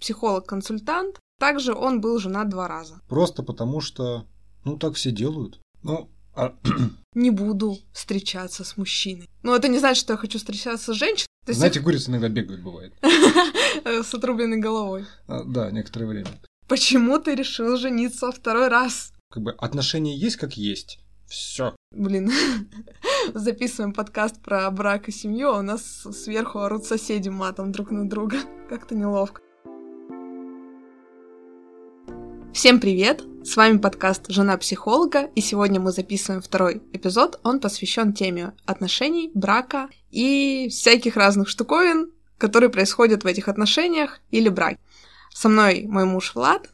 психолог-консультант. Также он был женат два раза. Просто потому что, ну, так все делают. Ну, а... Не буду встречаться с мужчиной. Но это не значит, что я хочу встречаться с женщиной. То Знаете, курицы иногда бегают, бывает. С отрубленной головой. А, да, некоторое время. Почему ты решил жениться второй раз? Как бы отношения есть как есть. Все. Блин, записываем подкаст про брак и семью, а у нас сверху орут соседи матом друг на друга. Как-то неловко. Всем привет! С вами подкаст «Жена психолога», и сегодня мы записываем второй эпизод. Он посвящен теме отношений, брака и всяких разных штуковин, которые происходят в этих отношениях или браке. Со мной мой муж Влад.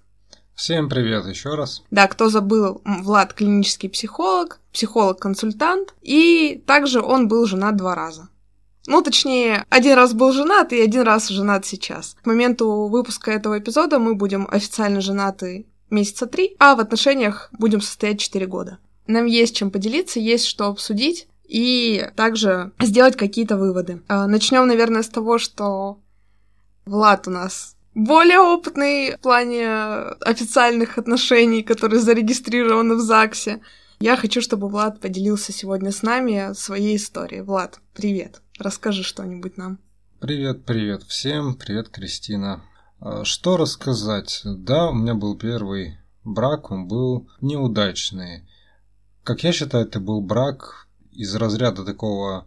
Всем привет еще раз. Да, кто забыл, Влад клинический психолог, психолог-консультант, и также он был женат два раза. Ну, точнее, один раз был женат и один раз женат сейчас. К моменту выпуска этого эпизода мы будем официально женаты месяца три, а в отношениях будем состоять четыре года. Нам есть чем поделиться, есть что обсудить и также сделать какие-то выводы. А, Начнем, наверное, с того, что Влад у нас более опытный в плане официальных отношений, которые зарегистрированы в ЗАГСе. Я хочу, чтобы Влад поделился сегодня с нами своей историей. Влад, привет. Расскажи что-нибудь нам. Привет, привет всем. Привет, Кристина. А, что рассказать? Да, у меня был первый брак, он был неудачный. Как я считаю, это был брак из разряда такого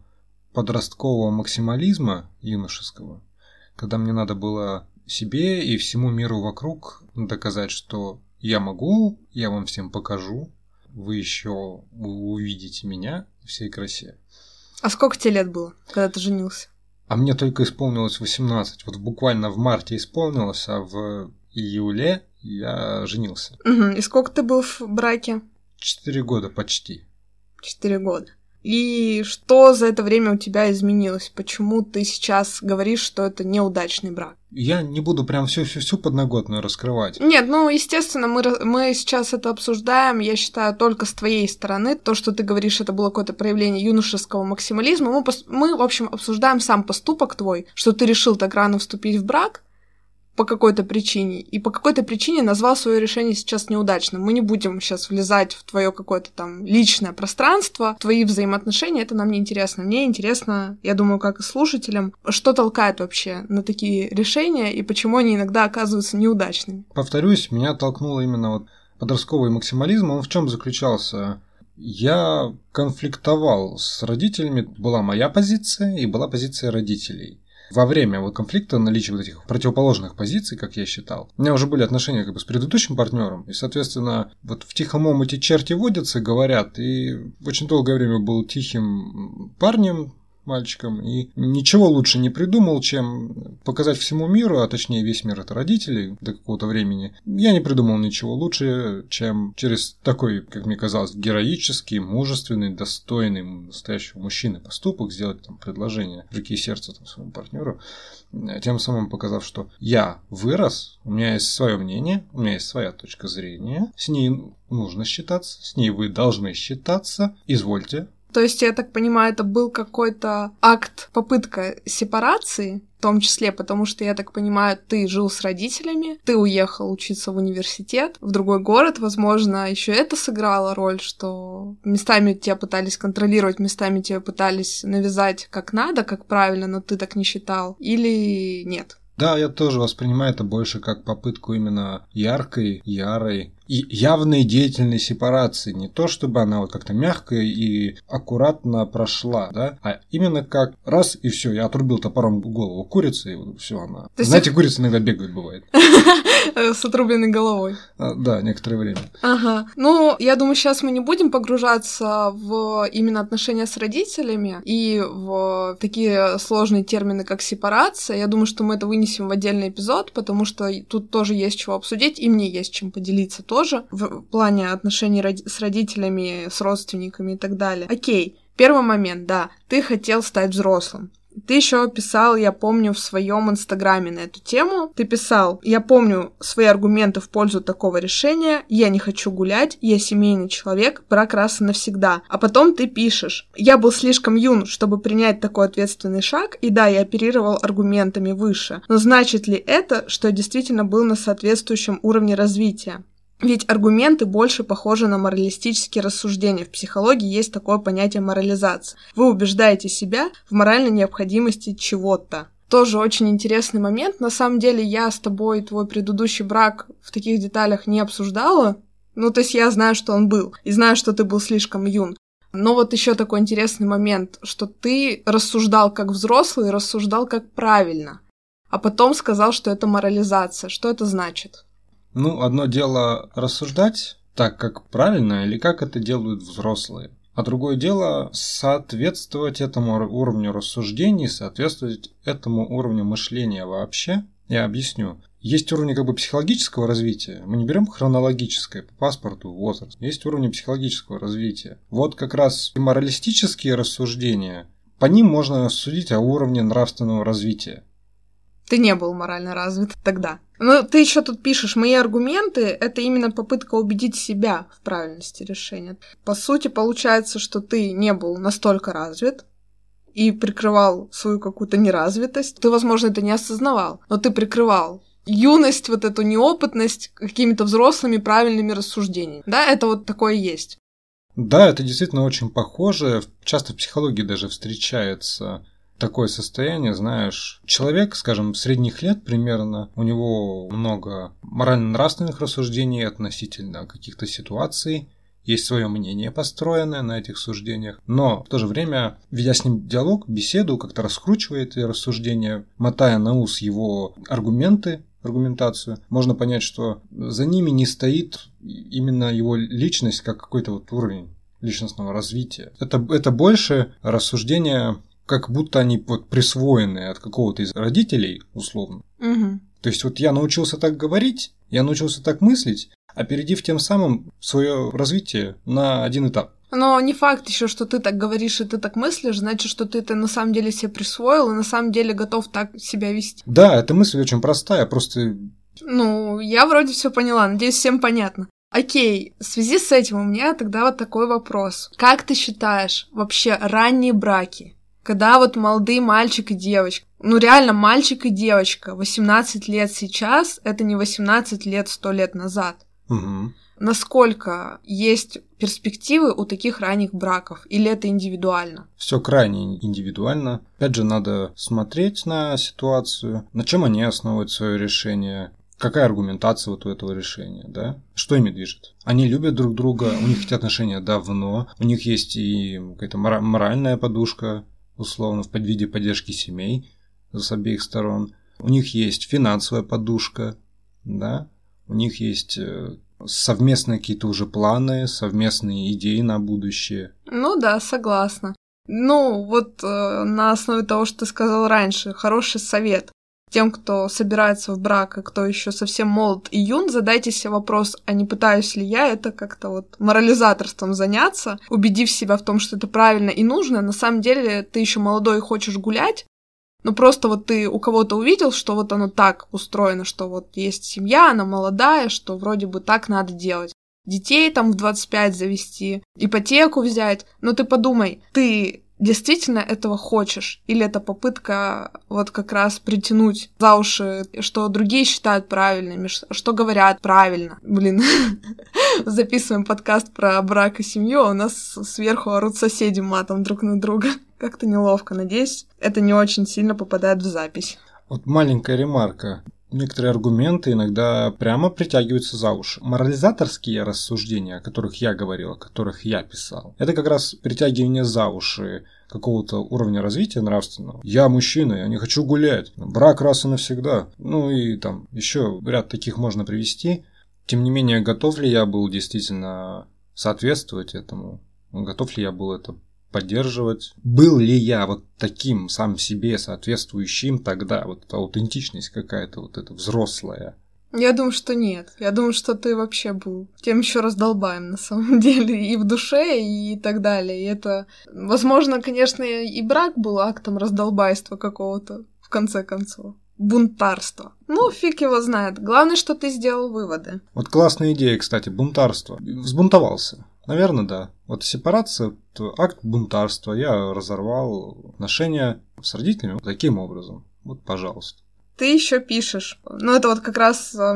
подросткового максимализма юношеского, когда мне надо было себе и всему миру вокруг доказать, что я могу, я вам всем покажу, вы еще увидите меня в всей красе. А сколько тебе лет было, когда ты женился? А мне только исполнилось 18. Вот буквально в марте исполнилось, а в июле я женился. Угу. И сколько ты был в браке? Четыре года почти. Четыре года. И что за это время у тебя изменилось? Почему ты сейчас говоришь, что это неудачный брак? Я не буду прям всю-всю-всю подноготную раскрывать. Нет, ну, естественно, мы, мы сейчас это обсуждаем, я считаю, только с твоей стороны. То, что ты говоришь, это было какое-то проявление юношеского максимализма. Мы, мы, в общем, обсуждаем сам поступок твой, что ты решил так рано вступить в брак, по какой-то причине, и по какой-то причине назвал свое решение сейчас неудачным. Мы не будем сейчас влезать в твое какое-то там личное пространство, твои взаимоотношения, это нам не интересно. Мне интересно, я думаю, как и слушателям, что толкает вообще на такие решения и почему они иногда оказываются неудачными. Повторюсь, меня толкнуло именно вот подростковый максимализм. Он в чем заключался? Я конфликтовал с родителями, была моя позиция и была позиция родителей во время вот конфликта наличия вот этих противоположных позиций, как я считал, у меня уже были отношения как бы с предыдущим партнером, и, соответственно, вот в тихом омуте черти водятся, говорят, и очень долгое время был тихим парнем, мальчиком, и ничего лучше не придумал, чем показать всему миру, а точнее весь мир это родителей до какого-то времени. Я не придумал ничего лучше, чем через такой, как мне казалось, героический, мужественный, достойный настоящего мужчины поступок сделать там предложение руки и сердца там, своему партнеру, тем самым показав, что я вырос, у меня есть свое мнение, у меня есть своя точка зрения, с ней нужно считаться, с ней вы должны считаться, извольте, то есть, я так понимаю, это был какой-то акт, попытка сепарации, в том числе, потому что, я так понимаю, ты жил с родителями, ты уехал учиться в университет, в другой город, возможно, еще это сыграло роль, что местами тебя пытались контролировать, местами тебя пытались навязать как надо, как правильно, но ты так не считал, или нет? Да, я тоже воспринимаю это больше как попытку именно яркой, ярой и явной деятельной сепарации. Не то, чтобы она вот как-то мягко и аккуратно прошла, да, а именно как раз и все, я отрубил топором голову курицы, и все она. То Знаете, курицы иногда бегают, бывает. С отрубленной головой. А, да, некоторое время. Ага. Ну, я думаю, сейчас мы не будем погружаться в именно отношения с родителями и в такие сложные термины, как сепарация. Я думаю, что мы это вынесем в отдельный эпизод, потому что тут тоже есть чего обсудить, и мне есть чем поделиться тоже в плане отношений с родителями, с родственниками и так далее. Окей, Первый момент, да, ты хотел стать взрослым. Ты еще писал, я помню, в своем инстаграме на эту тему. Ты писал, я помню свои аргументы в пользу такого решения, я не хочу гулять, я семейный человек, брак раз и навсегда. А потом ты пишешь, я был слишком юн, чтобы принять такой ответственный шаг, и да, я оперировал аргументами выше. Но значит ли это, что я действительно был на соответствующем уровне развития? Ведь аргументы больше похожи на моралистические рассуждения. В психологии есть такое понятие морализация. Вы убеждаете себя в моральной необходимости чего-то. Тоже очень интересный момент. На самом деле я с тобой твой предыдущий брак в таких деталях не обсуждала. Ну, то есть я знаю, что он был, и знаю, что ты был слишком юн. Но вот еще такой интересный момент, что ты рассуждал как взрослый, рассуждал как правильно, а потом сказал, что это морализация. Что это значит? Ну, одно дело рассуждать так, как правильно, или как это делают взрослые. А другое дело соответствовать этому уровню рассуждений, соответствовать этому уровню мышления вообще. Я объясню. Есть уровни как бы психологического развития. Мы не берем хронологическое по паспорту, возраст. Есть уровни психологического развития. Вот как раз и моралистические рассуждения, по ним можно судить о уровне нравственного развития. Ты не был морально развит тогда. Ну, ты еще тут пишешь, мои аргументы — это именно попытка убедить себя в правильности решения. По сути, получается, что ты не был настолько развит, и прикрывал свою какую-то неразвитость. Ты, возможно, это не осознавал, но ты прикрывал юность, вот эту неопытность какими-то взрослыми правильными рассуждениями. Да, это вот такое есть. Да, это действительно очень похоже. Часто в психологии даже встречается такое состояние, знаешь, человек, скажем, средних лет примерно, у него много морально-нравственных рассуждений относительно каких-то ситуаций, есть свое мнение построенное на этих суждениях, но в то же время, ведя с ним диалог, беседу, как-то раскручивает эти рассуждения, мотая на ус его аргументы, аргументацию, можно понять, что за ними не стоит именно его личность как какой-то вот уровень личностного развития. Это, это больше рассуждение как будто они вот присвоены от какого-то из родителей, условно. Угу. То есть вот я научился так говорить, я научился так мыслить, опередив тем самым свое развитие на один этап. Но не факт еще, что ты так говоришь и ты так мыслишь, значит, что ты это на самом деле себе присвоил и на самом деле готов так себя вести. Да, эта мысль очень простая, просто... Ну, я вроде все поняла, надеюсь, всем понятно. Окей, в связи с этим у меня тогда вот такой вопрос. Как ты считаешь, вообще ранние браки когда вот молодые мальчик и девочка, ну реально мальчик и девочка, 18 лет сейчас, это не 18 лет 100 лет назад. Угу. Насколько есть перспективы у таких ранних браков, или это индивидуально? Все крайне индивидуально. Опять же, надо смотреть на ситуацию, на чем они основывают свое решение, какая аргументация вот у этого решения, да? Что ими движет? Они любят друг друга, у них эти отношения давно, у них есть и какая-то моральная подушка, условно, в виде поддержки семей с обеих сторон. У них есть финансовая подушка, да, у них есть э, совместные какие-то уже планы, совместные идеи на будущее. Ну да, согласна. Ну, вот э, на основе того, что ты сказал раньше, хороший совет тем, кто собирается в брак и кто еще совсем молод и юн, задайте себе вопрос, а не пытаюсь ли я это как-то вот морализаторством заняться, убедив себя в том, что это правильно и нужно. На самом деле ты еще молодой и хочешь гулять, но просто вот ты у кого-то увидел, что вот оно так устроено, что вот есть семья, она молодая, что вроде бы так надо делать. Детей там в 25 завести, ипотеку взять. Но ты подумай, ты действительно этого хочешь? Или это попытка вот как раз притянуть за уши, что другие считают правильными, что говорят правильно? Блин, записываем подкаст про брак и семью, а у нас сверху орут соседи матом друг на друга. Как-то неловко. Надеюсь, это не очень сильно попадает в запись. Вот маленькая ремарка некоторые аргументы иногда прямо притягиваются за уши. Морализаторские рассуждения, о которых я говорил, о которых я писал, это как раз притягивание за уши какого-то уровня развития нравственного. Я мужчина, я не хочу гулять. Брак раз и навсегда. Ну и там еще ряд таких можно привести. Тем не менее, готов ли я был действительно соответствовать этому? Готов ли я был это поддерживать. Был ли я вот таким сам себе соответствующим тогда, вот эта аутентичность какая-то вот эта взрослая. Я думаю, что нет. Я думаю, что ты вообще был тем еще раздолбаем на самом деле и в душе, и так далее. И это, возможно, конечно, и брак был актом раздолбайства какого-то, в конце концов. Бунтарство. Ну, фиг его знает. Главное, что ты сделал выводы. Вот классная идея, кстати, бунтарство. Взбунтовался. Наверное, да. Вот сепарация – акт бунтарства. Я разорвал отношения с родителями таким образом. Вот, пожалуйста ты еще пишешь. Ну, это вот как раз э,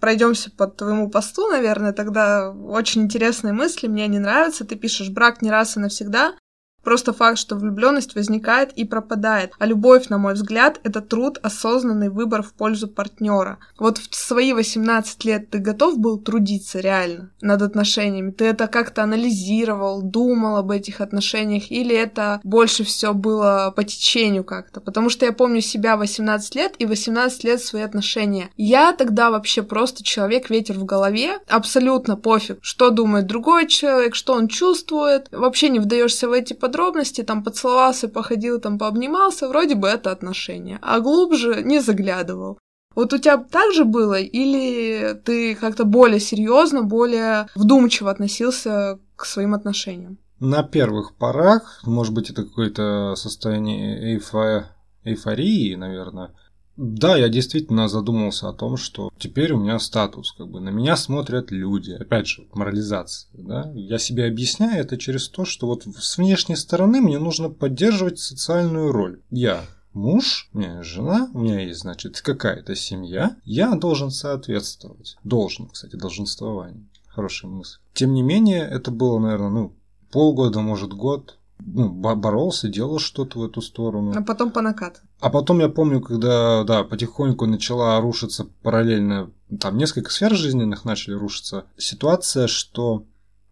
пройдемся по твоему посту, наверное, тогда очень интересные мысли, мне они нравятся. Ты пишешь брак не раз и навсегда, Просто факт, что влюбленность возникает и пропадает. А любовь, на мой взгляд, это труд, осознанный выбор в пользу партнера. Вот в свои 18 лет ты готов был трудиться реально над отношениями? Ты это как-то анализировал, думал об этих отношениях? Или это больше все было по течению как-то? Потому что я помню себя 18 лет и 18 лет свои отношения. Я тогда вообще просто человек, ветер в голове, абсолютно пофиг, что думает другой человек, что он чувствует. Вообще не вдаешься в эти подробности подробности, там поцеловался, походил, там пообнимался, вроде бы это отношения, а глубже не заглядывал. Вот у тебя так же было, или ты как-то более серьезно, более вдумчиво относился к своим отношениям? На первых порах, может быть, это какое-то состояние эйфо... эйфории, наверное, да, я действительно задумался о том, что теперь у меня статус, как бы на меня смотрят люди. Опять же, морализация. Да? Я себе объясняю это через то, что вот с внешней стороны мне нужно поддерживать социальную роль. Я муж, у меня есть жена, у меня есть, значит, какая-то семья, я должен соответствовать. Должен, кстати, долженствование. Хорошая мысль. Тем не менее, это было, наверное, ну, полгода, может, год ну, боролся, делал что-то в эту сторону. А потом по накат. А потом я помню, когда, да, потихоньку начала рушиться параллельно, там несколько сфер жизненных начали рушиться, ситуация, что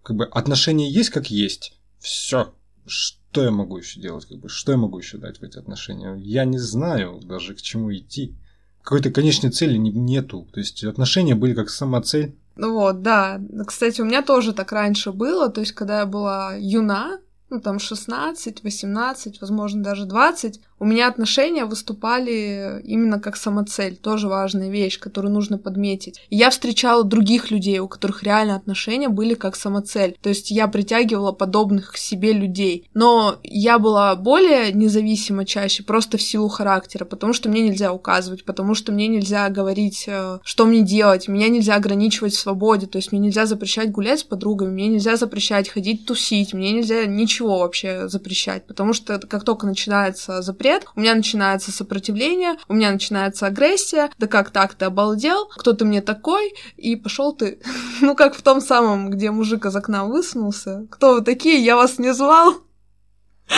как бы отношения есть как есть. Все. Что я могу еще делать? Как бы, что я могу еще дать в эти отношения? Я не знаю даже к чему идти. Какой-то конечной цели нету. То есть отношения были как сама цель. Ну вот, да. Кстати, у меня тоже так раньше было. То есть, когда я была юна, ну, там 16, 18, возможно, даже 20, у меня отношения выступали именно как самоцель. Тоже важная вещь, которую нужно подметить. И я встречала других людей, у которых реально отношения были как самоцель. То есть я притягивала подобных к себе людей. Но я была более независима чаще, просто в силу характера, потому что мне нельзя указывать, потому что мне нельзя говорить, э, что мне делать, меня нельзя ограничивать в свободе, то есть мне нельзя запрещать гулять с подругами, мне нельзя запрещать ходить тусить, мне нельзя ничего вообще запрещать, потому что как только начинается запрет, запрет, у меня начинается сопротивление, у меня начинается агрессия, да как так ты обалдел, кто ты мне такой, и пошел ты, ну как в том самом, где мужик из окна высунулся, кто вы такие, я вас не звал.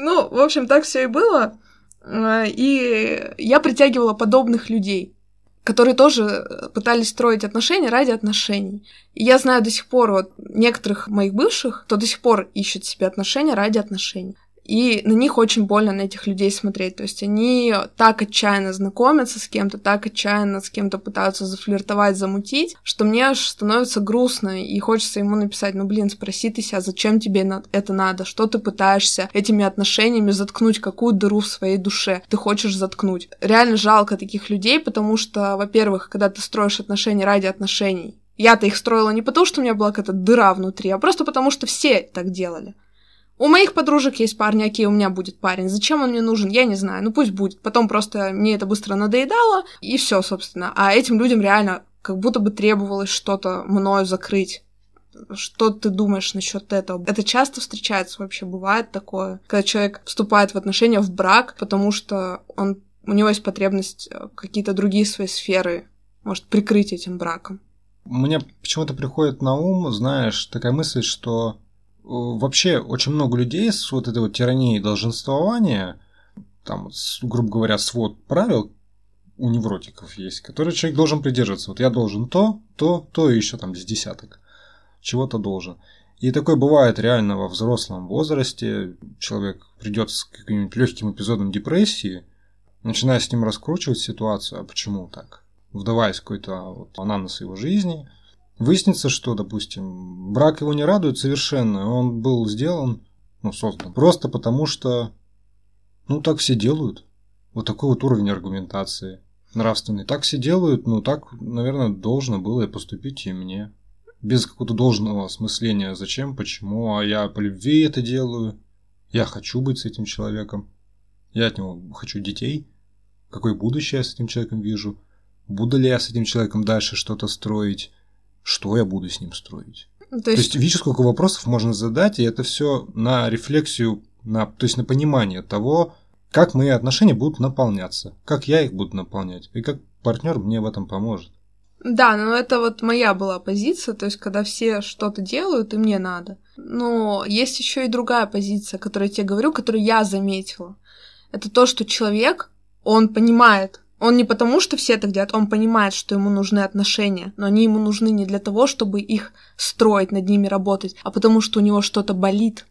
Ну, в общем, так все и было. И я притягивала подобных людей, которые тоже пытались строить отношения ради отношений. И я знаю до сих пор вот некоторых моих бывших, кто до сих пор ищет себе отношения ради отношений. И на них очень больно, на этих людей смотреть. То есть они так отчаянно знакомятся с кем-то, так отчаянно с кем-то пытаются зафлиртовать, замутить, что мне аж становится грустно, и хочется ему написать, ну, блин, спроси ты себя, зачем тебе это надо, что ты пытаешься этими отношениями заткнуть, какую дыру в своей душе ты хочешь заткнуть. Реально жалко таких людей, потому что, во-первых, когда ты строишь отношения ради отношений, я-то их строила не потому, что у меня была какая-то дыра внутри, а просто потому, что все так делали. У моих подружек есть парни, окей, у меня будет парень. Зачем он мне нужен, я не знаю. Ну пусть будет. Потом просто мне это быстро надоедало, и все, собственно. А этим людям реально как будто бы требовалось что-то мною закрыть. Что ты думаешь насчет этого? Это часто встречается вообще, бывает такое, когда человек вступает в отношения, в брак, потому что он, у него есть потребность э, какие-то другие свои сферы, может, прикрыть этим браком. Мне почему-то приходит на ум, знаешь, такая мысль, что вообще очень много людей с вот этой вот тиранией долженствования, там, грубо говоря, свод правил у невротиков есть, которые человек должен придерживаться. Вот я должен то, то, то и еще там с десяток. Чего-то должен. И такое бывает реально во взрослом возрасте. Человек придет с каким-нибудь легким эпизодом депрессии, начиная с ним раскручивать ситуацию, а почему так? Вдаваясь в какой-то вот ананас его жизни, Выяснится, что, допустим, брак его не радует совершенно, он был сделан, ну, создан, просто потому что, ну, так все делают. Вот такой вот уровень аргументации. нравственный. Так все делают, ну так, наверное, должно было и поступить и мне. Без какого-то должного осмысления, зачем, почему, а я по любви это делаю. Я хочу быть с этим человеком. Я от него хочу детей. Какое будущее я с этим человеком вижу. Буду ли я с этим человеком дальше что-то строить? Что я буду с ним строить? То есть, То есть видишь, сколько вопросов можно задать, и это все на рефлексию, на, то есть на понимание того, как мои отношения будут наполняться, как я их буду наполнять, и как партнер мне в этом поможет. Да, но это вот моя была позиция, то есть когда все что-то делают, и мне надо. Но есть еще и другая позиция, которую я тебе говорю, которую я заметила. Это то, что человек, он понимает, он не потому, что все это делают, он понимает, что ему нужны отношения, но они ему нужны не для того, чтобы их строить, над ними работать, а потому что у него что-то болит,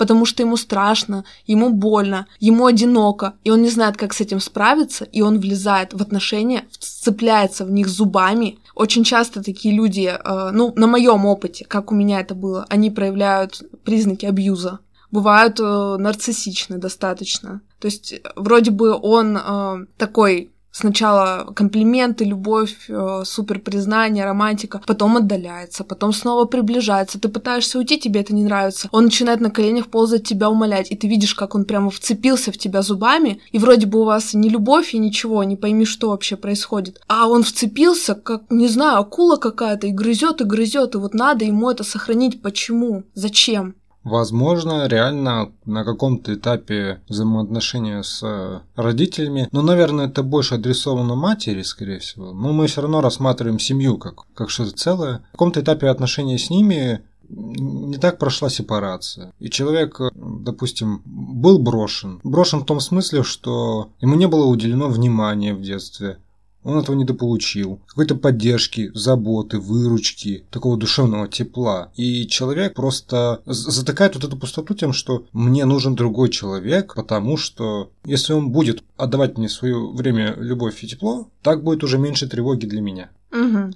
потому что ему страшно, ему больно, ему одиноко, и он не знает, как с этим справиться, и он влезает в отношения, цепляется в них зубами. Очень часто такие люди, э, ну, на моем опыте, как у меня это было, они проявляют признаки абьюза, бывают э, нарциссичны достаточно. То есть вроде бы он э, такой Сначала комплименты, любовь, э, супер признание, романтика, потом отдаляется, потом снова приближается. Ты пытаешься уйти, тебе это не нравится. Он начинает на коленях ползать, тебя умолять, и ты видишь, как он прямо вцепился в тебя зубами, и вроде бы у вас не любовь и ничего, не пойми, что вообще происходит. А он вцепился, как, не знаю, акула какая-то, и грызет, и грызет, и вот надо ему это сохранить. Почему? Зачем? Возможно, реально на каком-то этапе взаимоотношения с э, родителями, но, наверное, это больше адресовано матери, скорее всего. Но мы все равно рассматриваем семью как, как что-то целое. На каком-то этапе отношения с ними не так прошла сепарация. И человек, допустим, был брошен. Брошен в том смысле, что ему не было уделено внимания в детстве он этого недополучил. Какой-то поддержки, заботы, выручки, такого душевного тепла. И человек просто затыкает вот эту пустоту тем, что мне нужен другой человек, потому что если он будет отдавать мне свое время, любовь и тепло, так будет уже меньше тревоги для меня. Угу.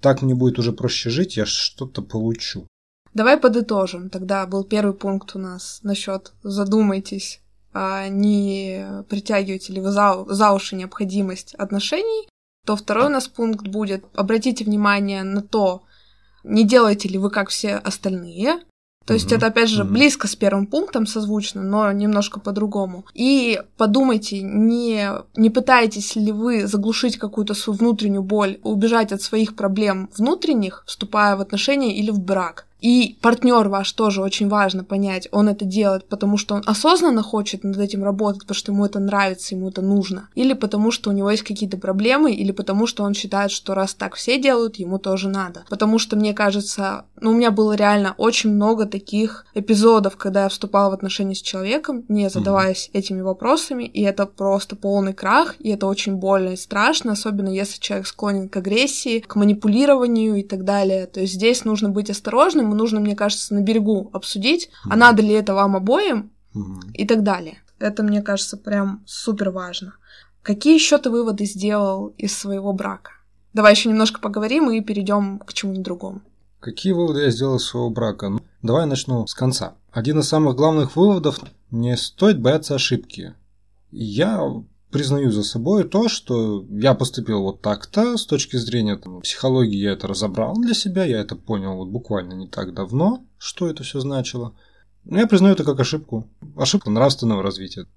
Так мне будет уже проще жить, я что-то получу. Давай подытожим. Тогда был первый пункт у нас насчет задумайтесь не притягиваете ли вы за, за уши необходимость отношений, то второй у нас пункт будет обратите внимание на то, не делаете ли вы как все остальные, то есть mm-hmm. это, опять же, mm-hmm. близко с первым пунктом созвучно, но немножко по-другому. И подумайте, не, не пытаетесь ли вы заглушить какую-то свою внутреннюю боль, убежать от своих проблем внутренних, вступая в отношения или в брак. И партнер ваш тоже очень важно понять, он это делает, потому что он осознанно хочет над этим работать, потому что ему это нравится, ему это нужно, или потому что у него есть какие-то проблемы, или потому что он считает, что раз так все делают, ему тоже надо. Потому что мне кажется, ну у меня было реально очень много таких эпизодов, когда я вступала в отношения с человеком, не задаваясь mm-hmm. этими вопросами, и это просто полный крах, и это очень больно и страшно, особенно если человек склонен к агрессии, к манипулированию и так далее. То есть здесь нужно быть осторожным, нужно, мне кажется, на берегу обсудить, mm-hmm. а надо ли это вам обоим mm-hmm. и так далее. Это, мне кажется, прям супер важно. Какие еще ты выводы сделал из своего брака? Давай еще немножко поговорим и перейдем к чему-нибудь другому. Какие выводы я сделал из своего брака? Ну, давай начну с конца. Один из самых главных выводов – не стоит бояться ошибки. Я признаю за собой то, что я поступил вот так-то, с точки зрения там, психологии я это разобрал для себя, я это понял вот буквально не так давно, что это все значило. Но я признаю это как ошибку. Ошибку нравственного развития.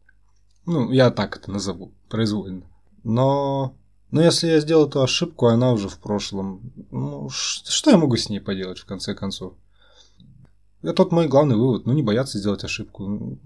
Ну, я так это назову, произвольно. Но, но если я сделал эту ошибку, она уже в прошлом, ну, что я могу с ней поделать в конце концов? Это тот мой главный вывод. Ну, не бояться сделать ошибку.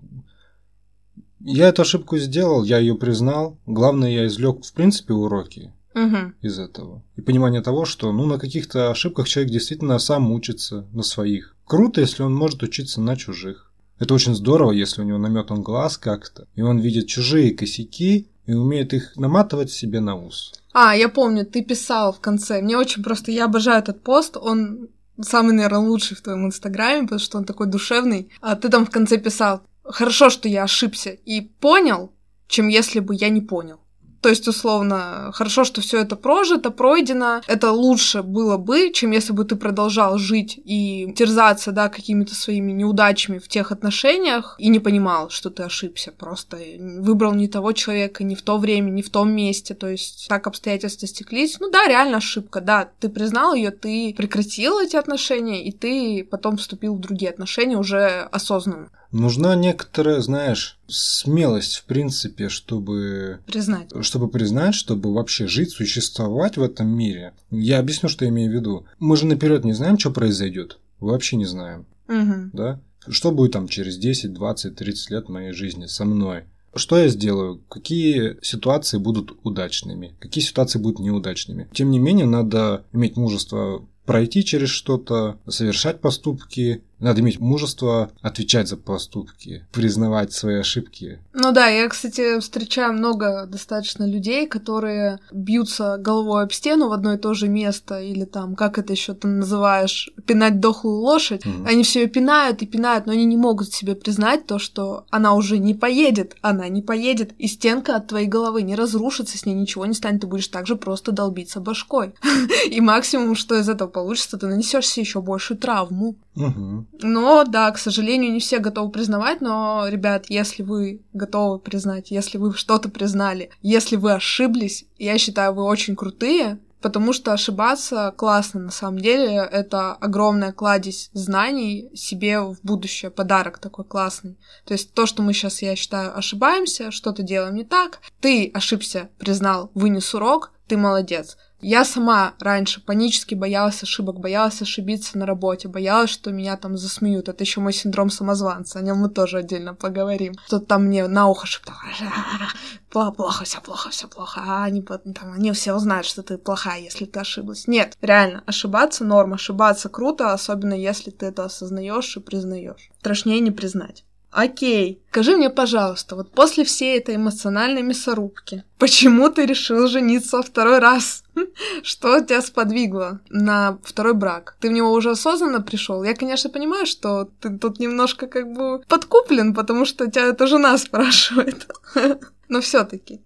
Я эту ошибку сделал, я ее признал. Главное, я извлек в принципе уроки угу. из этого. И понимание того, что ну, на каких-то ошибках человек действительно сам учится, на своих. Круто, если он может учиться на чужих. Это очень здорово, если у него наметан глаз как-то, и он видит чужие косяки и умеет их наматывать себе на ус. А, я помню, ты писал в конце. Мне очень просто, я обожаю этот пост, он самый, наверное, лучший в твоем инстаграме, потому что он такой душевный. А ты там в конце писал, хорошо, что я ошибся и понял, чем если бы я не понял. То есть, условно, хорошо, что все это прожито, пройдено. Это лучше было бы, чем если бы ты продолжал жить и терзаться, да, какими-то своими неудачами в тех отношениях и не понимал, что ты ошибся. Просто выбрал не того человека, не в то время, не в том месте. То есть, так обстоятельства стеклись. Ну да, реально ошибка, да. Ты признал ее, ты прекратил эти отношения, и ты потом вступил в другие отношения уже осознанно. Нужна некоторая, знаешь, смелость, в принципе, чтобы... Признать. Чтобы признать, чтобы вообще жить, существовать в этом мире. Я объясню, что я имею в виду. Мы же наперед не знаем, что произойдет. Вообще не знаем. Угу. Да? Что будет там через 10, 20, 30 лет моей жизни со мной? Что я сделаю? Какие ситуации будут удачными? Какие ситуации будут неудачными? Тем не менее, надо иметь мужество пройти через что-то, совершать поступки, надо иметь мужество отвечать за поступки, признавать свои ошибки. Ну да, я, кстати, встречаю много достаточно людей, которые бьются головой об стену в одно и то же место, или там, как это еще ты называешь, пинать дохлую лошадь. Угу. Они все ее пинают и пинают, но они не могут себе признать то, что она уже не поедет, она не поедет, и стенка от твоей головы не разрушится, с ней ничего не станет, ты будешь также просто долбиться башкой. И максимум, что из этого получится, ты нанесешь себе еще большую травму. Угу. Но, да, к сожалению, не все готовы признавать, но, ребят, если вы готовы признать, если вы что-то признали, если вы ошиблись, я считаю, вы очень крутые, потому что ошибаться классно на самом деле. Это огромная кладезь знаний себе в будущее, подарок такой классный. То есть то, что мы сейчас, я считаю, ошибаемся, что-то делаем не так, ты ошибся, признал, вынес урок, ты молодец. Я сама раньше панически боялась ошибок, боялась ошибиться на работе, боялась, что меня там засмеют. Это еще мой синдром самозванца, о нем мы тоже отдельно поговорим. Кто-то там мне на ухо шептал, плохо, плохо, все плохо, все плохо, а они, там, они все узнают, что ты плохая, если ты ошиблась. Нет, реально, ошибаться норм, ошибаться круто, особенно если ты это осознаешь и признаешь. Страшнее не признать. Окей, скажи мне, пожалуйста, вот после всей этой эмоциональной мясорубки, почему ты решил жениться второй раз? Что тебя сподвигло на второй брак? Ты в него уже осознанно пришел? Я, конечно, понимаю, что ты тут немножко как бы подкуплен, потому что тебя эта жена спрашивает. Но все-таки,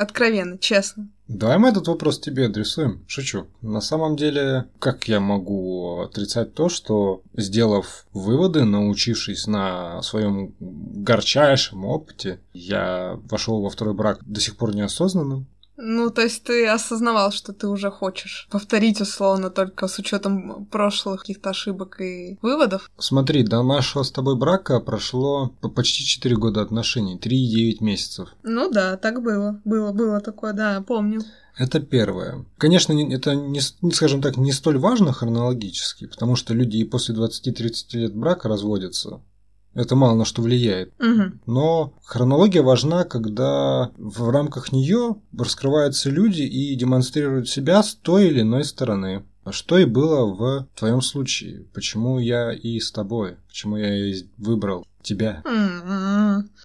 откровенно, честно. Давай мы этот вопрос тебе адресуем. Шучу. На самом деле, как я могу отрицать то, что сделав выводы, научившись на своем горчайшем опыте, я вошел во второй брак до сих пор неосознанным. Ну, то есть ты осознавал, что ты уже хочешь повторить условно, только с учетом прошлых каких-то ошибок и выводов? Смотри, до нашего с тобой брака прошло почти 4 года отношений, 3,9 месяцев. Ну да, так было. Было, было такое, да, помню. Это первое. Конечно, это, не, скажем так, не столь важно хронологически, потому что люди и после 20-30 лет брака разводятся. Это мало на что влияет. Угу. Но хронология важна, когда в рамках нее раскрываются люди и демонстрируют себя с той или иной стороны. А что и было в твоем случае. Почему я и с тобой? Почему я и выбрал тебя?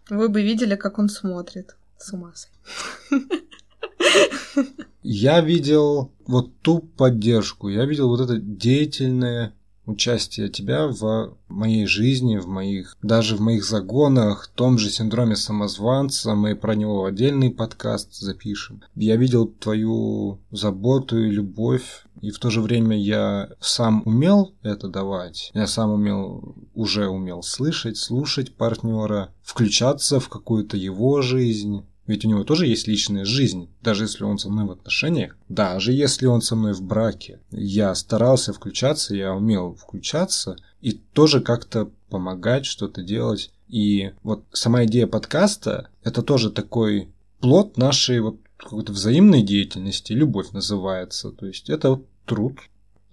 Вы бы видели, как он смотрит. С ума Я видел вот ту поддержку, я видел вот это деятельное участие тебя в моей жизни, в моих, даже в моих загонах, в том же синдроме самозванца, мы про него отдельный подкаст запишем. Я видел твою заботу и любовь, и в то же время я сам умел это давать. Я сам умел, уже умел слышать, слушать партнера, включаться в какую-то его жизнь, ведь у него тоже есть личная жизнь, даже если он со мной в отношениях, даже если он со мной в браке. Я старался включаться, я умел включаться и тоже как-то помогать, что-то делать. И вот сама идея подкаста – это тоже такой плод нашей вот какой-то взаимной деятельности, любовь называется. То есть это труд,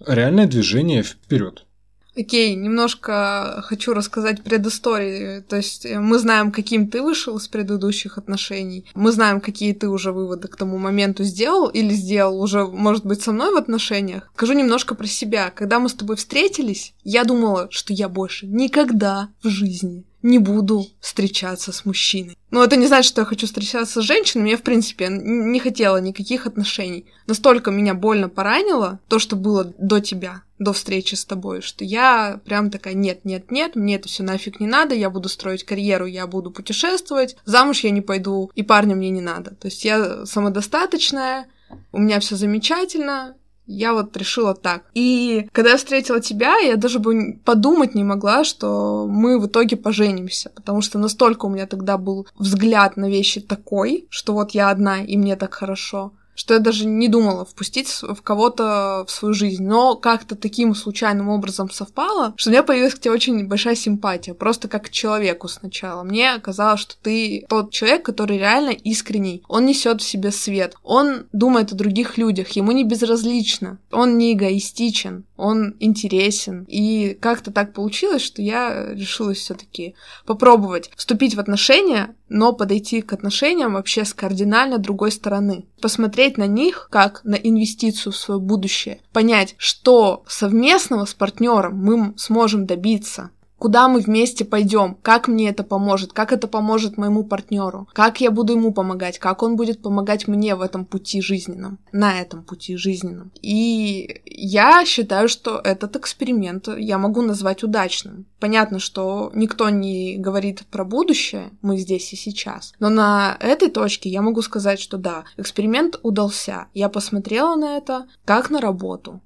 реальное движение вперед. Окей, немножко хочу рассказать предысторию. То есть э, мы знаем, каким ты вышел из предыдущих отношений. Мы знаем, какие ты уже выводы к тому моменту сделал или сделал уже, может быть, со мной в отношениях. Скажу немножко про себя. Когда мы с тобой встретились, я думала, что я больше никогда в жизни не буду встречаться с мужчиной. Но это не значит, что я хочу встречаться с женщинами. Я, в принципе, не хотела никаких отношений. Настолько меня больно поранило то, что было до тебя, до встречи с тобой, что я прям такая, нет, нет, нет, мне это все нафиг не надо, я буду строить карьеру, я буду путешествовать, замуж я не пойду, и парня мне не надо. То есть я самодостаточная, у меня все замечательно, я вот решила так. И когда я встретила тебя, я даже бы подумать не могла, что мы в итоге поженимся, потому что настолько у меня тогда был взгляд на вещи такой, что вот я одна, и мне так хорошо что я даже не думала впустить в кого-то в свою жизнь. Но как-то таким случайным образом совпало, что у меня появилась к тебе очень большая симпатия, просто как к человеку сначала. Мне казалось, что ты тот человек, который реально искренний. Он несет в себе свет. Он думает о других людях, ему не безразлично. Он не эгоистичен, он интересен. И как-то так получилось, что я решилась все-таки попробовать вступить в отношения, но подойти к отношениям вообще с кардинально другой стороны. Посмотреть на них как на инвестицию в свое будущее. Понять, что совместного с партнером мы сможем добиться куда мы вместе пойдем, как мне это поможет, как это поможет моему партнеру, как я буду ему помогать, как он будет помогать мне в этом пути жизненном, на этом пути жизненном. И я считаю, что этот эксперимент я могу назвать удачным. Понятно, что никто не говорит про будущее, мы здесь и сейчас. Но на этой точке я могу сказать, что да, эксперимент удался. Я посмотрела на это как на работу.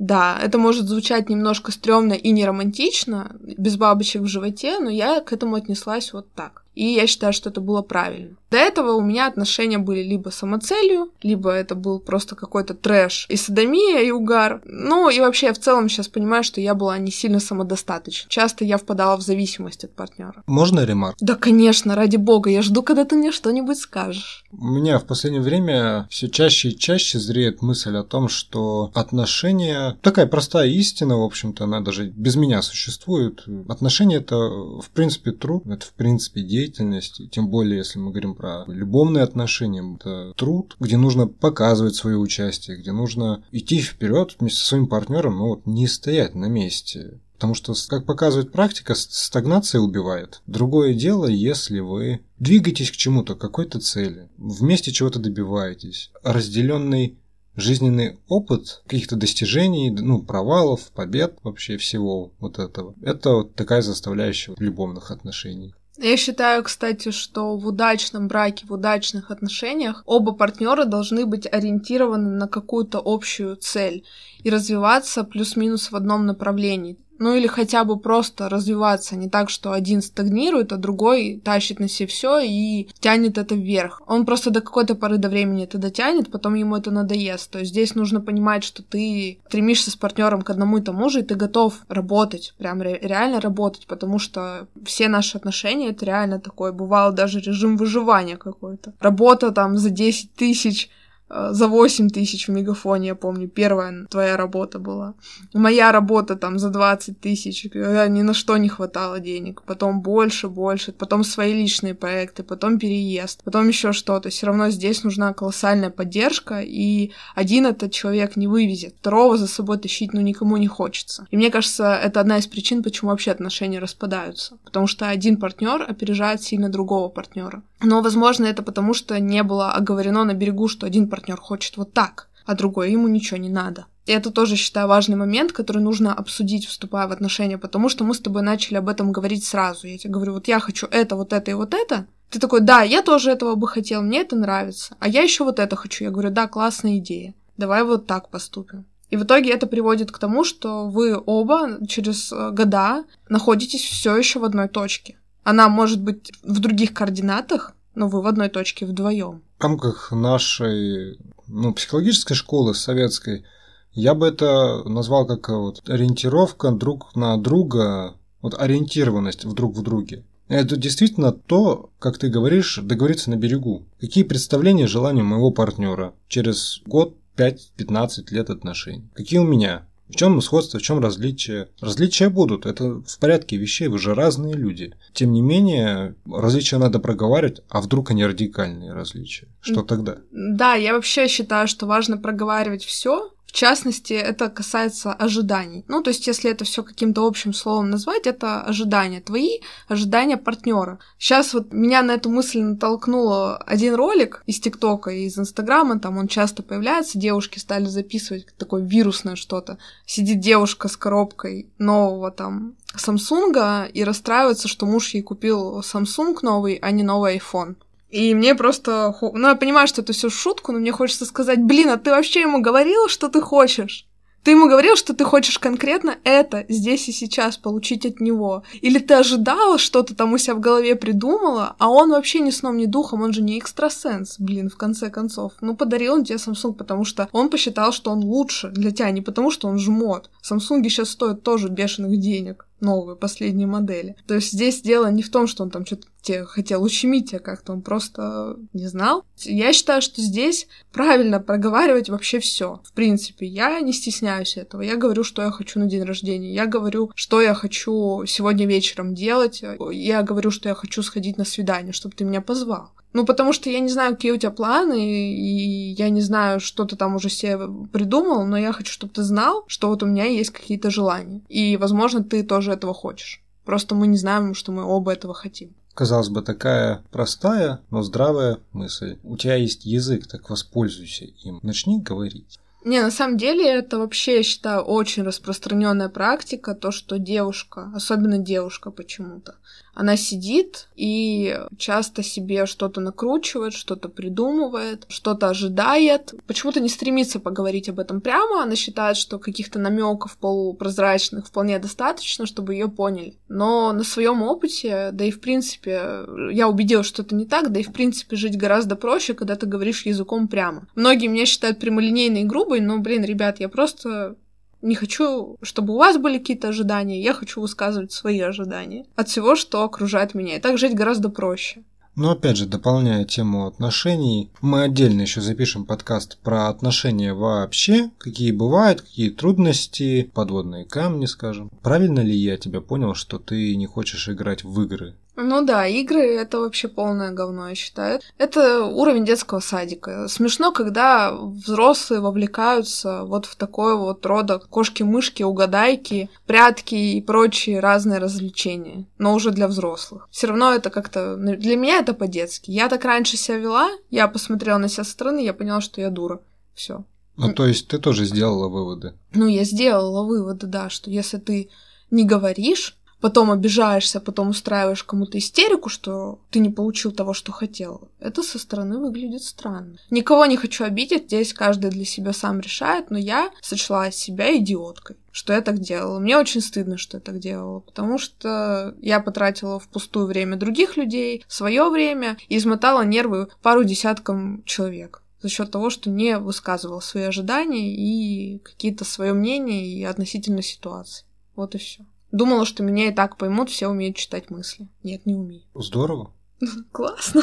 Да, это может звучать немножко стрёмно и не романтично, без бабочек в животе, но я к этому отнеслась вот так. И я считаю, что это было правильно. До этого у меня отношения были либо самоцелью, либо это был просто какой-то трэш и садомия, и угар. Ну, и вообще я в целом сейчас понимаю, что я была не сильно самодостаточна. Часто я впадала в зависимость от партнера. Можно ремарк? Да, конечно, ради бога. Я жду, когда ты мне что-нибудь скажешь. У меня в последнее время все чаще и чаще зреет мысль о том, что отношения... Такая простая истина, в общем-то, она даже без меня существует. Отношения — это, в принципе, труд, это, в принципе, деятельность. Тем более, если мы говорим про любовные отношения. Это труд, где нужно показывать свое участие, где нужно идти вперед вместе со своим партнером, но вот не стоять на месте. Потому что, как показывает практика, стагнация убивает. Другое дело, если вы двигаетесь к чему-то, к какой-то цели, вместе чего-то добиваетесь. Разделенный жизненный опыт каких-то достижений, ну, провалов, побед, вообще всего вот этого. Это вот такая заставляющая любовных отношений. Я считаю, кстати, что в удачном браке, в удачных отношениях оба партнера должны быть ориентированы на какую-то общую цель и развиваться плюс-минус в одном направлении. Ну или хотя бы просто развиваться, не так, что один стагнирует, а другой тащит на себе все и тянет это вверх. Он просто до какой-то поры до времени это дотянет, потом ему это надоест. То есть здесь нужно понимать, что ты стремишься с партнером к одному и тому же, и ты готов работать, прям ре- реально работать, потому что все наши отношения это реально такое. Бывало даже режим выживания какой-то. Работа там за 10 тысяч за 8 тысяч в Мегафоне, я помню, первая твоя работа была. Моя работа там за 20 тысяч, когда ни на что не хватало денег. Потом больше, больше, потом свои личные проекты, потом переезд, потом еще что-то. Все равно здесь нужна колоссальная поддержка, и один этот человек не вывезет. Второго за собой тащить, ну, никому не хочется. И мне кажется, это одна из причин, почему вообще отношения распадаются. Потому что один партнер опережает сильно другого партнера. Но, возможно, это потому, что не было оговорено на берегу, что один партнер хочет вот так, а другой ему ничего не надо. И это тоже, считаю, важный момент, который нужно обсудить, вступая в отношения, потому что мы с тобой начали об этом говорить сразу. Я тебе говорю, вот я хочу это, вот это и вот это. Ты такой, да, я тоже этого бы хотел, мне это нравится. А я еще вот это хочу. Я говорю, да, классная идея. Давай вот так поступим. И в итоге это приводит к тому, что вы оба через э, года находитесь все еще в одной точке. Она может быть в других координатах, но вы в одной точке вдвоем. В рамках нашей ну, психологической школы советской я бы это назвал как вот ориентировка друг на друга, вот ориентированность в друг в друге. Это действительно то, как ты говоришь, договориться на берегу. Какие представления, желания моего партнера через год, 5-15 лет отношений? Какие у меня? В чем сходство, в чем различие? Различия будут, это в порядке вещей, вы же разные люди. Тем не менее, различия надо проговаривать, а вдруг они радикальные различия? Что тогда? Да, я вообще считаю, что важно проговаривать все, В частности, это касается ожиданий. Ну, то есть, если это все каким-то общим словом назвать, это ожидания. Твои ожидания партнера. Сейчас вот меня на эту мысль натолкнуло один ролик из ТикТока и из Инстаграма, там он часто появляется, девушки стали записывать такое вирусное что-то. Сидит девушка с коробкой нового там Самсунга и расстраивается, что муж ей купил Samsung новый, а не новый iPhone. И мне просто... Ну, я понимаю, что это все шутку, но мне хочется сказать, блин, а ты вообще ему говорил, что ты хочешь? Ты ему говорил, что ты хочешь конкретно это здесь и сейчас получить от него. Или ты ожидала что-то там у себя в голове придумала, а он вообще ни сном, ни духом, он же не экстрасенс, блин, в конце концов. Ну, подарил он тебе Samsung, потому что он посчитал, что он лучше для тебя, не потому что он жмот. Самсунги сейчас стоят тоже бешеных денег новые, последние модели. То есть здесь дело не в том, что он там что-то хотел ущемить тебя как-то, он просто не знал. Я считаю, что здесь правильно проговаривать вообще все. В принципе, я не стесняюсь этого. Я говорю, что я хочу на день рождения. Я говорю, что я хочу сегодня вечером делать. Я говорю, что я хочу сходить на свидание, чтобы ты меня позвал. Ну, потому что я не знаю, какие у тебя планы, и я не знаю, что ты там уже себе придумал, но я хочу, чтобы ты знал, что вот у меня есть какие-то желания. И, возможно, ты тоже этого хочешь. Просто мы не знаем, что мы оба этого хотим. Казалось бы, такая простая, но здравая мысль. У тебя есть язык, так воспользуйся им. Начни говорить. Не, на самом деле это вообще, я считаю, очень распространенная практика, то, что девушка, особенно девушка почему-то, она сидит и часто себе что-то накручивает, что-то придумывает, что-то ожидает. Почему-то не стремится поговорить об этом прямо. Она считает, что каких-то намеков полупрозрачных вполне достаточно, чтобы ее поняли. Но на своем опыте, да и в принципе, я убедилась, что это не так, да и в принципе жить гораздо проще, когда ты говоришь языком прямо. Многие меня считают прямолинейной и грубой, но, блин, ребят, я просто не хочу, чтобы у вас были какие-то ожидания, я хочу высказывать свои ожидания от всего, что окружает меня. И так жить гораздо проще. Но опять же, дополняя тему отношений, мы отдельно еще запишем подкаст про отношения вообще, какие бывают, какие трудности, подводные камни, скажем. Правильно ли я тебя понял, что ты не хочешь играть в игры? Ну да, игры — это вообще полное говно, я считаю. Это уровень детского садика. Смешно, когда взрослые вовлекаются вот в такое вот рода кошки-мышки, угадайки, прятки и прочие разные развлечения, но уже для взрослых. Все равно это как-то... Для меня это по-детски. Я так раньше себя вела, я посмотрела на себя со стороны, я поняла, что я дура. Все. Ну, то есть ты тоже сделала выводы? Ну, я сделала выводы, да, что если ты не говоришь, потом обижаешься, потом устраиваешь кому-то истерику, что ты не получил того, что хотел, это со стороны выглядит странно. Никого не хочу обидеть, здесь каждый для себя сам решает, но я сочла себя идиоткой что я так делала. Мне очень стыдно, что я так делала, потому что я потратила впустую время других людей, свое время и измотала нервы пару десяткам человек за счет того, что не высказывала свои ожидания и какие-то свое мнение и относительно ситуации. Вот и все. Думала, что меня и так поймут, все умеют читать мысли. Нет, не умею. Здорово. Классно.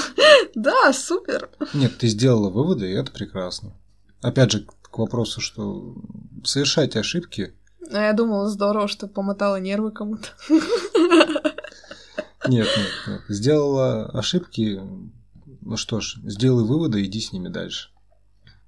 Да, супер. Нет, ты сделала выводы, и это прекрасно. Опять же, к вопросу, что совершайте ошибки. А я думала, здорово, что помотала нервы кому-то. Нет, нет, нет. Сделала ошибки, ну что ж, сделай выводы, иди с ними дальше.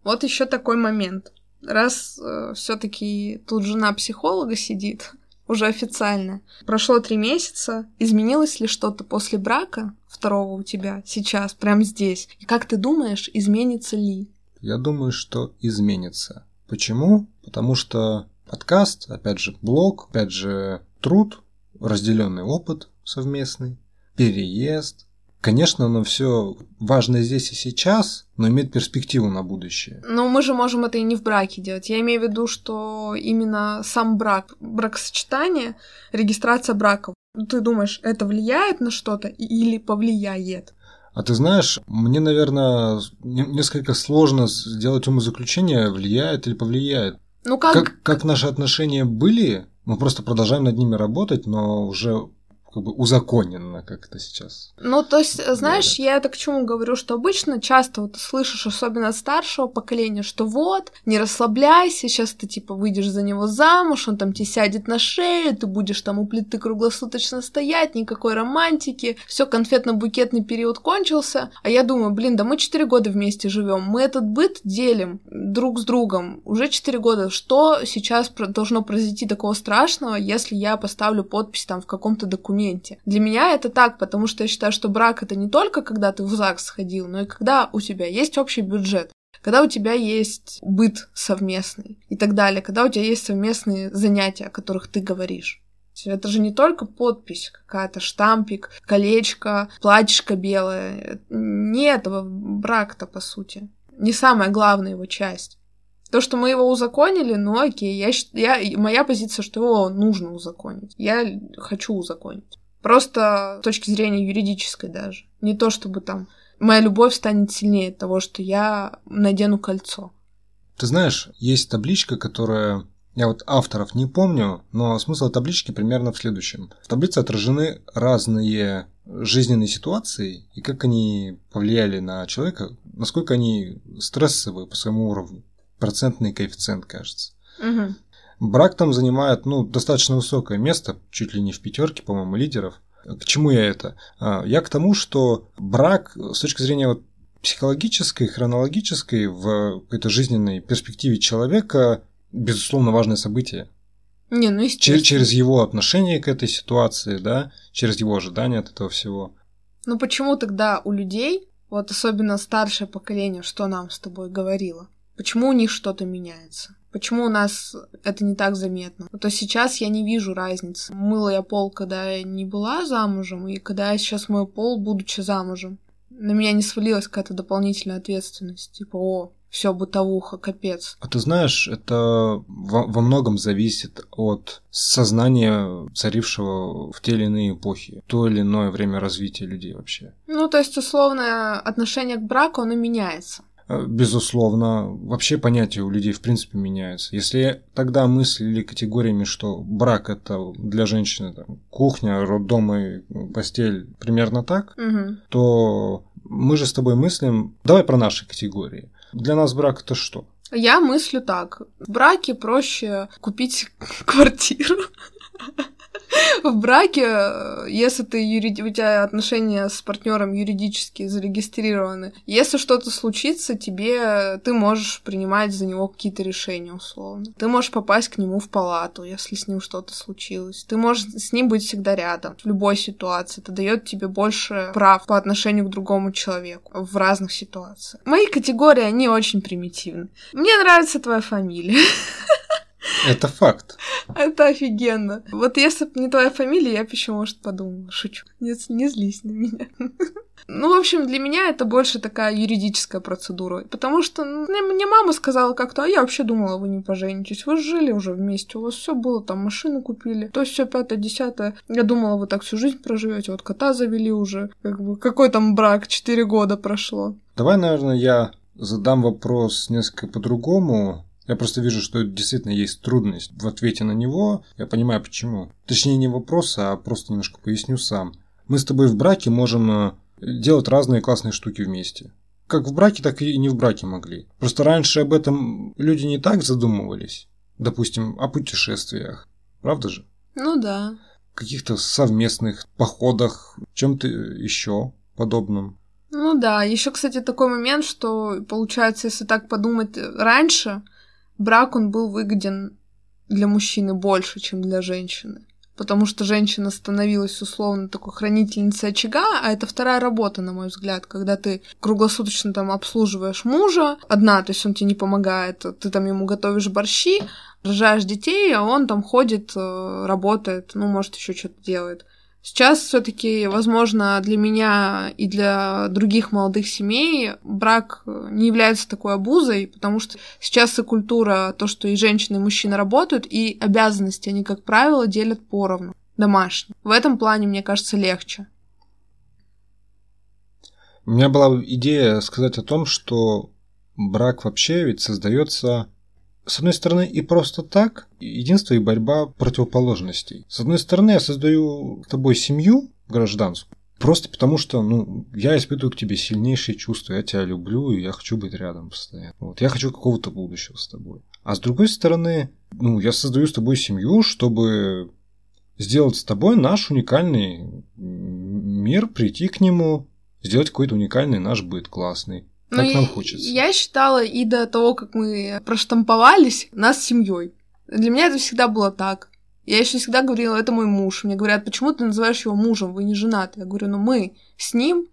Вот еще такой момент. Раз э, все-таки тут жена психолога сидит, уже официально. Прошло три месяца. Изменилось ли что-то после брака второго у тебя сейчас, прямо здесь? И как ты думаешь, изменится ли? Я думаю, что изменится. Почему? Потому что подкаст, опять же, блог, опять же, труд, разделенный опыт совместный, переезд, Конечно, оно все важно здесь и сейчас, но имеет перспективу на будущее. Но мы же можем это и не в браке делать. Я имею в виду, что именно сам брак, бракосочетание, регистрация брака. Ты думаешь, это влияет на что-то или повлияет? А ты знаешь, мне, наверное, несколько сложно сделать умозаключение, влияет или повлияет. Ну как... как... Как наши отношения были, мы просто продолжаем над ними работать, но уже как бы узаконено, как это сейчас. Ну, то есть, знаешь, я это к чему говорю, что обычно часто вот слышишь, особенно от старшего поколения, что вот, не расслабляйся, сейчас ты типа выйдешь за него замуж, он там тебе сядет на шею, ты будешь там у плиты круглосуточно стоять, никакой романтики, все конфетно-букетный период кончился. А я думаю, блин, да мы четыре года вместе живем, мы этот быт делим друг с другом уже четыре года. Что сейчас должно произойти такого страшного, если я поставлю подпись там в каком-то документе? Документе. Для меня это так, потому что я считаю, что брак это не только когда ты в ЗАГС сходил, но и когда у тебя есть общий бюджет когда у тебя есть быт совместный и так далее, когда у тебя есть совместные занятия, о которых ты говоришь. Это же не только подпись какая-то, штампик, колечко, платьишко белое. Не этого брак-то, по сути. Не самая главная его часть. То, что мы его узаконили, ну окей, я, я, моя позиция, что его нужно узаконить. Я хочу узаконить. Просто с точки зрения юридической даже. Не то, чтобы там моя любовь станет сильнее того, что я надену кольцо. Ты знаешь, есть табличка, которая... Я вот авторов не помню, но смысл таблички примерно в следующем. В таблице отражены разные жизненные ситуации и как они повлияли на человека, насколько они стрессовые по своему уровню процентный коэффициент, кажется. Угу. Брак там занимает ну, достаточно высокое место, чуть ли не в пятерке, по-моему, лидеров. К чему я это? А, я к тому, что брак с точки зрения вот психологической, хронологической, в какой-то жизненной перспективе человека, безусловно, важное событие. Не, ну через, через его отношение к этой ситуации, да, через его ожидания от этого всего. Ну почему тогда у людей, вот особенно старшее поколение, что нам с тобой говорило, Почему у них что-то меняется? Почему у нас это не так заметно? Ну, то сейчас я не вижу разницы. Мыла я пол, когда я не была замужем, и когда я сейчас мою пол, будучи замужем. На меня не свалилась какая-то дополнительная ответственность. Типа, о, все бытовуха, капец. А ты знаешь, это во, во многом зависит от сознания, царившего в те или иные эпохи, то или иное время развития людей вообще. Ну, то есть, условное отношение к браку, оно меняется. Э, безусловно, вообще понятия у людей в принципе меняются. Если тогда мыслили категориями, что брак это для женщины там, кухня, роддом и постель примерно так, угу. то мы же с тобой мыслим. Давай про наши категории. Для нас брак это что? Я мыслю так. В браке проще купить квартиру. В браке, э, если ты юриди... у тебя отношения с партнером юридически зарегистрированы, если что-то случится, тебе ты можешь принимать за него какие-то решения условно. Ты можешь попасть к нему в палату, если с ним что-то случилось. Ты можешь с ним быть всегда рядом в любой ситуации. Это дает тебе больше прав по отношению к другому человеку в разных ситуациях. Мои категории, они очень примитивны. Мне нравится твоя фамилия. Это факт. Это офигенно. Вот если бы не твоя фамилия, я бы еще, может, подумала. Шучу. Нет, не злись на меня. Ну, в общем, для меня это больше такая юридическая процедура. Потому что ну, мне мама сказала как-то, а я вообще думала, вы не поженитесь. Вы жили уже вместе, у вас все было, там машину купили. То есть все пятое, десятое. Я думала, вы так всю жизнь проживете. Вот кота завели уже. Как бы, какой там брак? Четыре года прошло. Давай, наверное, я задам вопрос несколько по-другому. Я просто вижу, что действительно есть трудность в ответе на него. Я понимаю, почему. Точнее, не вопрос, а просто немножко поясню сам. Мы с тобой в браке можем э, делать разные классные штуки вместе. Как в браке, так и не в браке могли. Просто раньше об этом люди не так задумывались. Допустим, о путешествиях. Правда же? Ну да. Каких-то совместных походах, чем-то еще подобном. Ну да, еще, кстати, такой момент, что получается, если так подумать, раньше брак, он был выгоден для мужчины больше, чем для женщины. Потому что женщина становилась условно такой хранительницей очага, а это вторая работа, на мой взгляд, когда ты круглосуточно там обслуживаешь мужа, одна, то есть он тебе не помогает, ты там ему готовишь борщи, рожаешь детей, а он там ходит, э, работает, ну, может, еще что-то делает. Сейчас все-таки, возможно, для меня и для других молодых семей брак не является такой обузой, потому что сейчас и культура, то, что и женщины, и мужчины работают, и обязанности они, как правило, делят поровну, домашние. В этом плане, мне кажется, легче. У меня была идея сказать о том, что брак вообще ведь создается с одной стороны, и просто так, единство и борьба противоположностей. С одной стороны, я создаю с тобой семью гражданскую, Просто потому что, ну, я испытываю к тебе сильнейшие чувства, я тебя люблю, и я хочу быть рядом постоянно. Вот, я хочу какого-то будущего с тобой. А с другой стороны, ну, я создаю с тобой семью, чтобы сделать с тобой наш уникальный мир, прийти к нему, сделать какой-то уникальный наш быт классный. Как ну, нам хочется. Я считала и до того, как мы проштамповались, нас семьей. Для меня это всегда было так. Я еще всегда говорила, это мой муж. Мне говорят, почему ты называешь его мужем, вы не женаты. Я говорю, ну мы с ним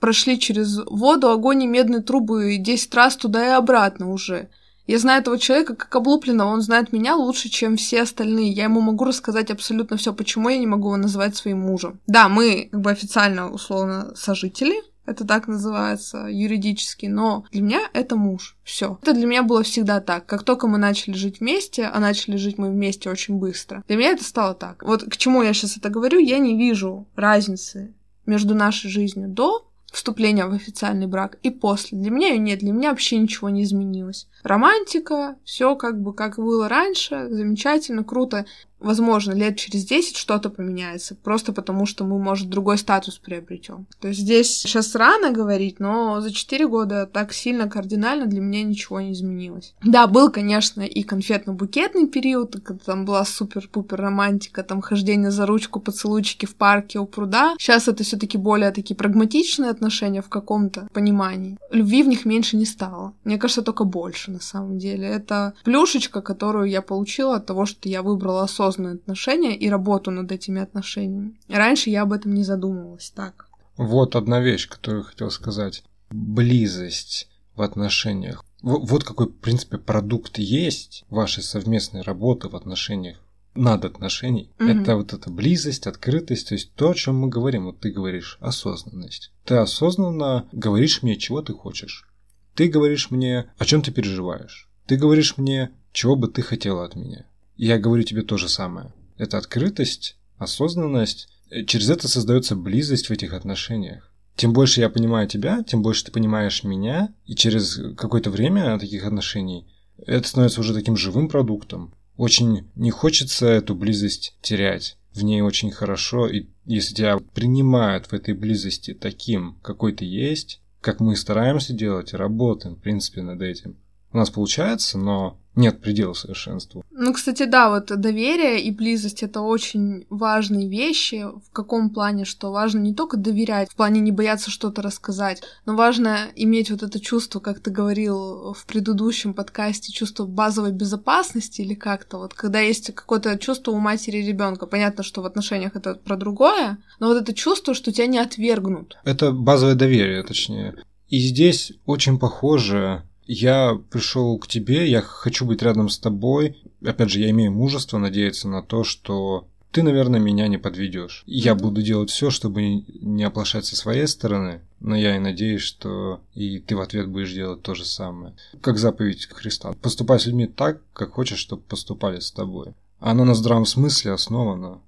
прошли через воду, огонь и медные трубы 10 раз туда и обратно уже. Я знаю этого человека как облупленного, он знает меня лучше, чем все остальные. Я ему могу рассказать абсолютно все, почему я не могу его называть своим мужем. Да, мы как бы официально, условно, сожители, это так называется юридически, но для меня это муж. Все. Это для меня было всегда так. Как только мы начали жить вместе, а начали жить мы вместе очень быстро, для меня это стало так. Вот к чему я сейчас это говорю, я не вижу разницы между нашей жизнью до вступления в официальный брак и после. Для меня ее нет, для меня вообще ничего не изменилось. Романтика, все как бы как было раньше, замечательно, круто возможно, лет через 10 что-то поменяется, просто потому что мы, может, другой статус приобретем. То есть здесь сейчас рано говорить, но за 4 года так сильно кардинально для меня ничего не изменилось. Да, был, конечно, и конфетно-букетный период, когда там была супер-пупер романтика, там хождение за ручку, поцелуйчики в парке у пруда. Сейчас это все таки более такие прагматичные отношения в каком-то понимании. Любви в них меньше не стало. Мне кажется, только больше, на самом деле. Это плюшечка, которую я получила от того, что я выбрала осознанно осознанные отношения и работу над этими отношениями. Раньше я об этом не задумывалась так. Вот одна вещь, которую я хотел сказать. Близость в отношениях. Вот какой, в принципе, продукт есть вашей совместной работы в отношениях над отношений. Угу. Это вот эта близость, открытость, то есть то, о чем мы говорим. Вот ты говоришь осознанность. Ты осознанно говоришь мне, чего ты хочешь. Ты говоришь мне, о чем ты переживаешь. Ты говоришь мне, чего бы ты хотела от меня. Я говорю тебе то же самое. Это открытость, осознанность. Через это создается близость в этих отношениях. Тем больше я понимаю тебя, тем больше ты понимаешь меня, и через какое-то время таких отношений это становится уже таким живым продуктом. Очень не хочется эту близость терять. В ней очень хорошо, и если тебя принимают в этой близости таким, какой ты есть, как мы стараемся делать, работаем, в принципе, над этим, у нас получается, но нет предела совершенству. Ну, кстати, да, вот доверие и близость — это очень важные вещи. В каком плане? Что важно не только доверять, в плане не бояться что-то рассказать, но важно иметь вот это чувство, как ты говорил в предыдущем подкасте, чувство базовой безопасности или как-то вот, когда есть какое-то чувство у матери ребенка. Понятно, что в отношениях это про другое, но вот это чувство, что тебя не отвергнут. Это базовое доверие, точнее. И здесь очень похоже я пришел к тебе, я хочу быть рядом с тобой. Опять же, я имею мужество надеяться на то, что ты, наверное, меня не подведешь. Я буду делать все, чтобы не оплошать со своей стороны, но я и надеюсь, что и ты в ответ будешь делать то же самое. Как заповедь Христа. Поступай с людьми так, как хочешь, чтобы поступали с тобой. Оно на здравом смысле основано.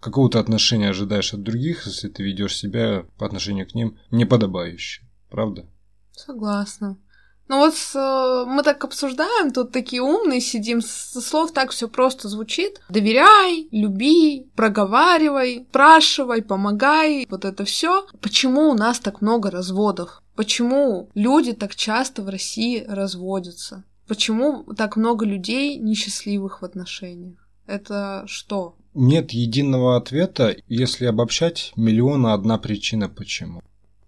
Какого-то отношения ожидаешь от других, если ты ведешь себя по отношению к ним неподобающе. Правда? Согласна. Ну вот э, мы так обсуждаем, тут такие умные сидим, со слов так все просто звучит. Доверяй, люби, проговаривай, спрашивай, помогай, вот это все. Почему у нас так много разводов? Почему люди так часто в России разводятся? Почему так много людей несчастливых в отношениях? Это что? Нет единого ответа, если обобщать, миллиона одна причина почему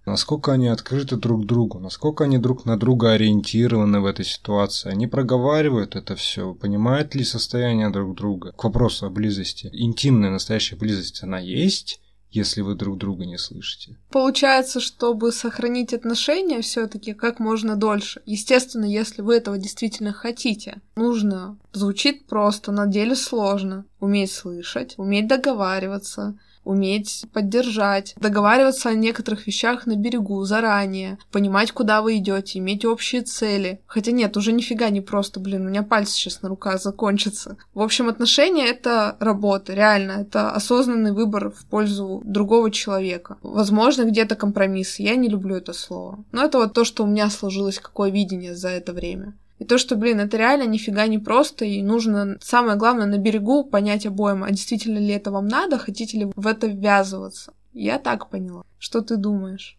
насколько они открыты друг другу, насколько они друг на друга ориентированы в этой ситуации. Они проговаривают это все, понимают ли состояние друг друга. К вопросу о близости. Интимная настоящая близость, она есть, если вы друг друга не слышите. Получается, чтобы сохранить отношения все-таки как можно дольше. Естественно, если вы этого действительно хотите, нужно, звучит просто, на деле сложно, уметь слышать, уметь договариваться, уметь поддержать, договариваться о некоторых вещах на берегу заранее, понимать, куда вы идете, иметь общие цели. Хотя нет, уже нифига не просто, блин, у меня пальцы сейчас на руках закончатся. В общем, отношения — это работа, реально, это осознанный выбор в пользу другого человека. Возможно, где-то компромисс. Я не люблю это слово. Но это вот то, что у меня сложилось, какое видение за это время. И то, что, блин, это реально нифига не просто, и нужно, самое главное, на берегу понять обоим, а действительно ли это вам надо, хотите ли в это ввязываться. Я так поняла. Что ты думаешь?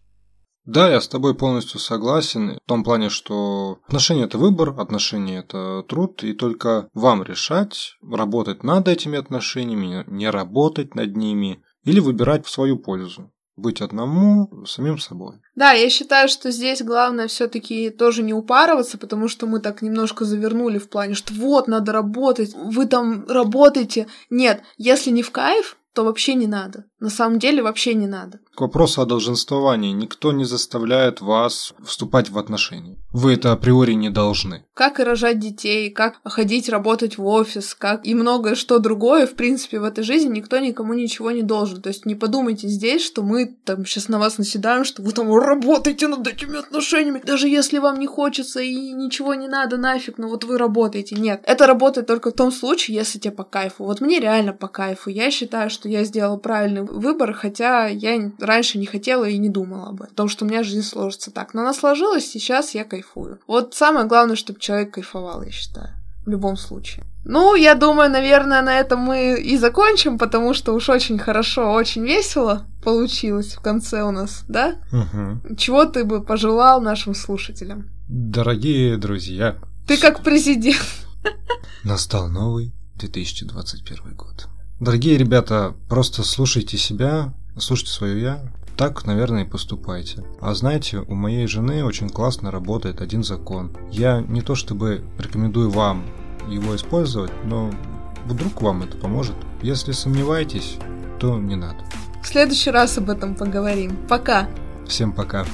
Да, я с тобой полностью согласен. В том плане, что отношения – это выбор, отношения – это труд, и только вам решать, работать над этими отношениями, не работать над ними, или выбирать в свою пользу быть одному самим собой. Да, я считаю, что здесь главное все-таки тоже не упарываться, потому что мы так немножко завернули в плане, что вот, надо работать, вы там работаете. Нет, если не в кайф, то вообще не надо. На самом деле вообще не надо. К вопросу о долженствовании. Никто не заставляет вас вступать в отношения. Вы это априори не должны. Как и рожать детей, как ходить работать в офис, как и многое что другое, в принципе, в этой жизни никто никому ничего не должен. То есть не подумайте здесь, что мы там сейчас на вас наседаем, что вы там работаете над этими отношениями, даже если вам не хочется и ничего не надо нафиг, но вот вы работаете. Нет, это работает только в том случае, если тебе по кайфу. Вот мне реально по кайфу. Я считаю, что я сделала правильный выбор, хотя я раньше не хотела и не думала об этом, потому что у меня жизнь сложится так. Но она сложилась, сейчас я кайфую. Вот самое главное, чтобы человек кайфовал, я считаю. В любом случае. Ну, я думаю, наверное, на этом мы и закончим, потому что уж очень хорошо, очень весело получилось в конце у нас, да? Угу. Чего ты бы пожелал нашим слушателям? Дорогие друзья. Ты как президент. Настал новый 2021 год. Дорогие ребята, просто слушайте себя, слушайте свое я, так, наверное, и поступайте. А знаете, у моей жены очень классно работает один закон. Я не то чтобы рекомендую вам его использовать, но вдруг вам это поможет. Если сомневаетесь, то не надо. В следующий раз об этом поговорим. Пока. Всем пока.